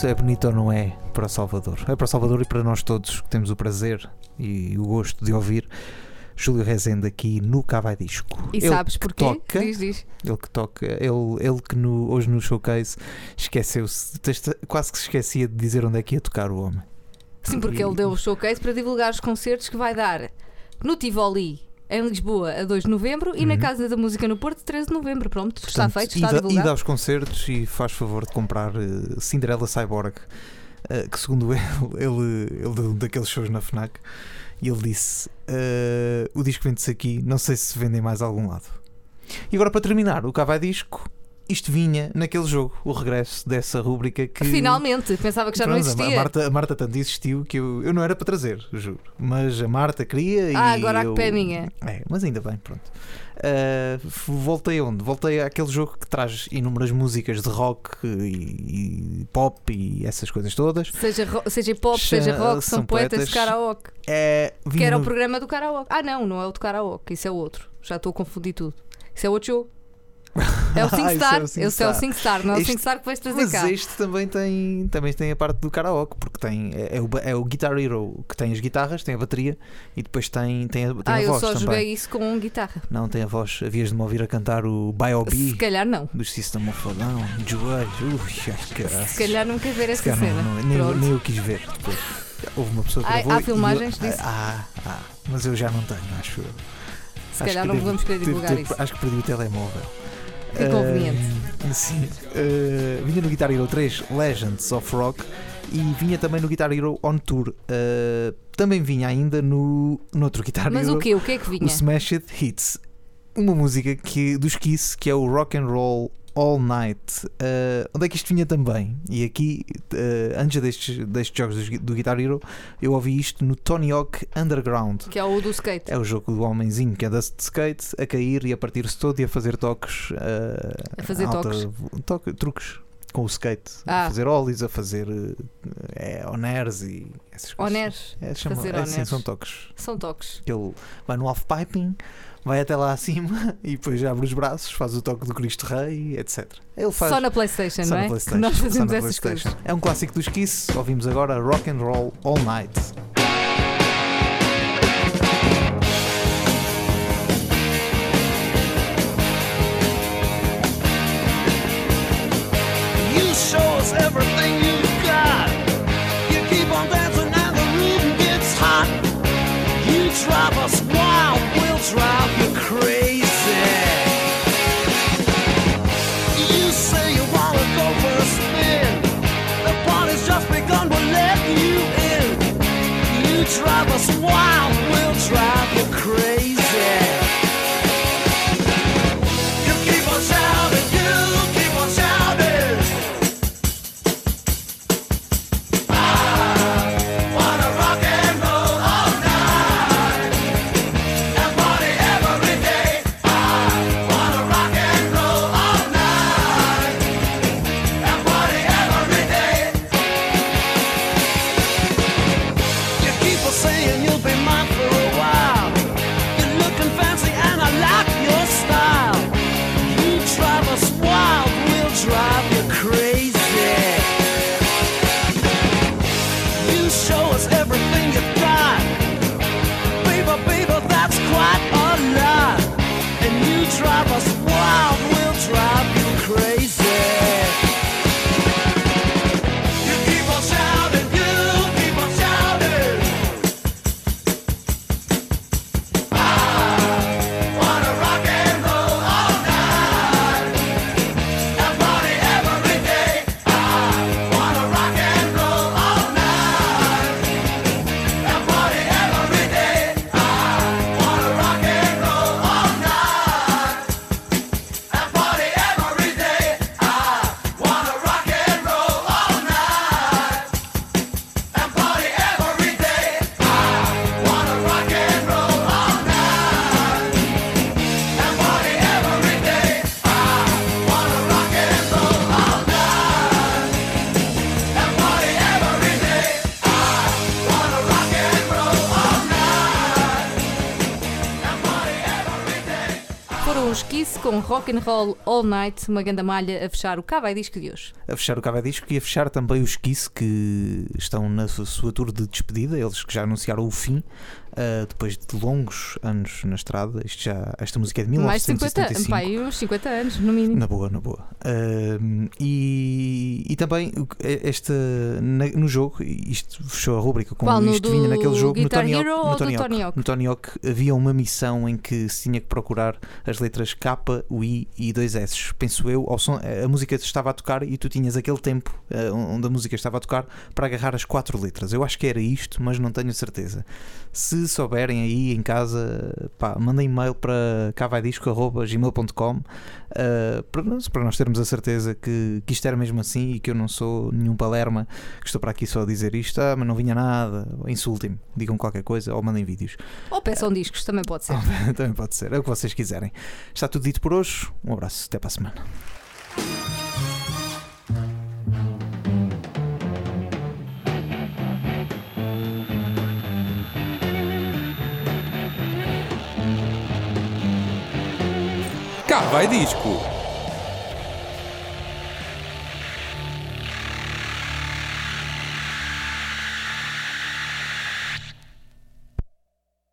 Bonito, é bonito ou não é para Salvador? É para Salvador e para nós todos que temos o prazer e o gosto de ouvir Júlio Rezende aqui no Cavai Disco. E Ele sabes porquê? Toca, Diz, diz. ele que toca, ele, ele que no- hoje no showcase esqueceu-se, quase que se esquecia de dizer onde é que ia tocar o homem. Sim, porque ele deu o showcase para divulgar os concertos que vai dar no Tivoli, em Lisboa, a 2 de novembro e na Uhum. Casa da Música no Porto, 13 de novembro. Pronto, está Portanto, feito, está divulgado. ida aos concertos e faz favor de comprar eh, Cinderela Cyborg, eh, que segundo ele, ele, ele deu daqueles shows na FNAC e ele disse: eh, O disco vende-se aqui, não sei se vende em mais algum lado. E agora para terminar, o Cavai Disco, isto vinha naquele jogo, o regresso dessa rúbrica que. Finalmente, pensava que já não Pronto, a existia. Marta, a Marta tanto insistiu que eu, eu não era para trazer, juro. Mas a Marta queria e. Ah, agora a eu... culpa é minha. É, mas ainda bem, pronto. Uh, voltei onde? Voltei àquele jogo que traz inúmeras músicas de rock e, e pop e essas coisas todas. Seja, seja pop, seja rock, são, são poetas, poetas. de karaoke. É, Que era o no- programa do karaoke. Ah, não, não é o do karaoke, isso é outro. Já estou a confundir tudo. Isso é outro jogo. É o Ah, é SingStar. o Esse é o SingStar. SingStar, não é o SingStar que vais trazer Mas cá. este também tem, também tem a parte do karaoke, porque tem, é, é o, é o Guitar Hero que tem as guitarras, tem a bateria e depois tem, tem a, tem Ah, a eu voz só também. joguei isso com guitarra. Não, tem a voz. Havias de me ouvir a cantar o Se B.O.B. calhar não. do System of a Down, de joelhos. Ui, ai, caraças. Se calhar nunca ver Se essa cena. não, não, nem, eu, nem eu quis ver depois. Houve uma pessoa que Ai, gravou há filmagens eu, disso? Ah, ah, mas eu já não tenho, acho eu. Se Acho calhar não vamos querer divulgar isso. Acho que perdi o telemóvel. Que conveniente. Ah, sim. Ah, vinha no Guitar Hero 3 Legends of Rock e vinha também no Guitar Hero On Tour. Ah, também vinha ainda no, no outro Guitar Mas Hero. o quê? O que é que O vinha? Smash It Hits. Uma música que, dos Kiss que é o Rock and Roll All Night. Uh, onde é que isto vinha também? E aqui, uh, antes destes, destes jogos do, do Guitar Hero, eu ouvi isto no Tony Hawk Underground. Que é o do skate. É o jogo do homenzinho que anda de skate a cair e a partir-se todo e a fazer toques. uh, A fazer alta- toques. toque- truques com o skate. Ah. A fazer ollies, a fazer é, oners e essas coisas. Honers. É, chama, Fazer é, sim, honers. são toques São toques. que ele vai no half-piping, vai até lá acima e depois abre os braços, faz o toque do Cristo Rei, etc. Ele faz Só na Playstation, só não na é? PlayStation, nós fazemos essas PlayStation. coisas. É um clássico dos Kiss, ouvimos agora Rock and Roll All Night. love us wild. Com Rock and Roll All Night, uma grande malha a fechar o Cava Disco de hoje. a fechar o Cava Disco e a fechar também os Kiss que estão na sua tour de despedida, eles que já anunciaram o fim ah, depois de longos anos na estrada. Isto já, esta música é de Mais de 50, 1975. pá, e uns 50 anos, no mínimo. Na boa, na boa. Ahm, e, e também que- este, na- no jogo, isto fechou a rúbrica com Qual, isto vinha naquele jogo no Tony Hero no Tony Hawk. Hawk? No Tony Hawk havia uma missão em que se tinha que procurar as letras K, o I e dois S. Penso eu, ao som, a música estava a tocar e tu tinhas aquele tempo ah, onde a música estava a tocar para agarrar as quatro letras. Eu acho que era isto, mas não tenho certeza. Se souberem aí em casa, pá, mandem e-mail para cavaidisco.gmail.com uh, para, nós, para nós termos a certeza que, que isto era mesmo assim e que eu não sou nenhum palerma que estou para aqui só a dizer isto, ah, mas não vinha nada, insultem-me, digam qualquer coisa ou mandem vídeos. Ou peçam discos, também pode ser. Também pode ser, é o que vocês quiserem. Está tudo dito por hoje. Um abraço, até para a semana. Cá vai disco.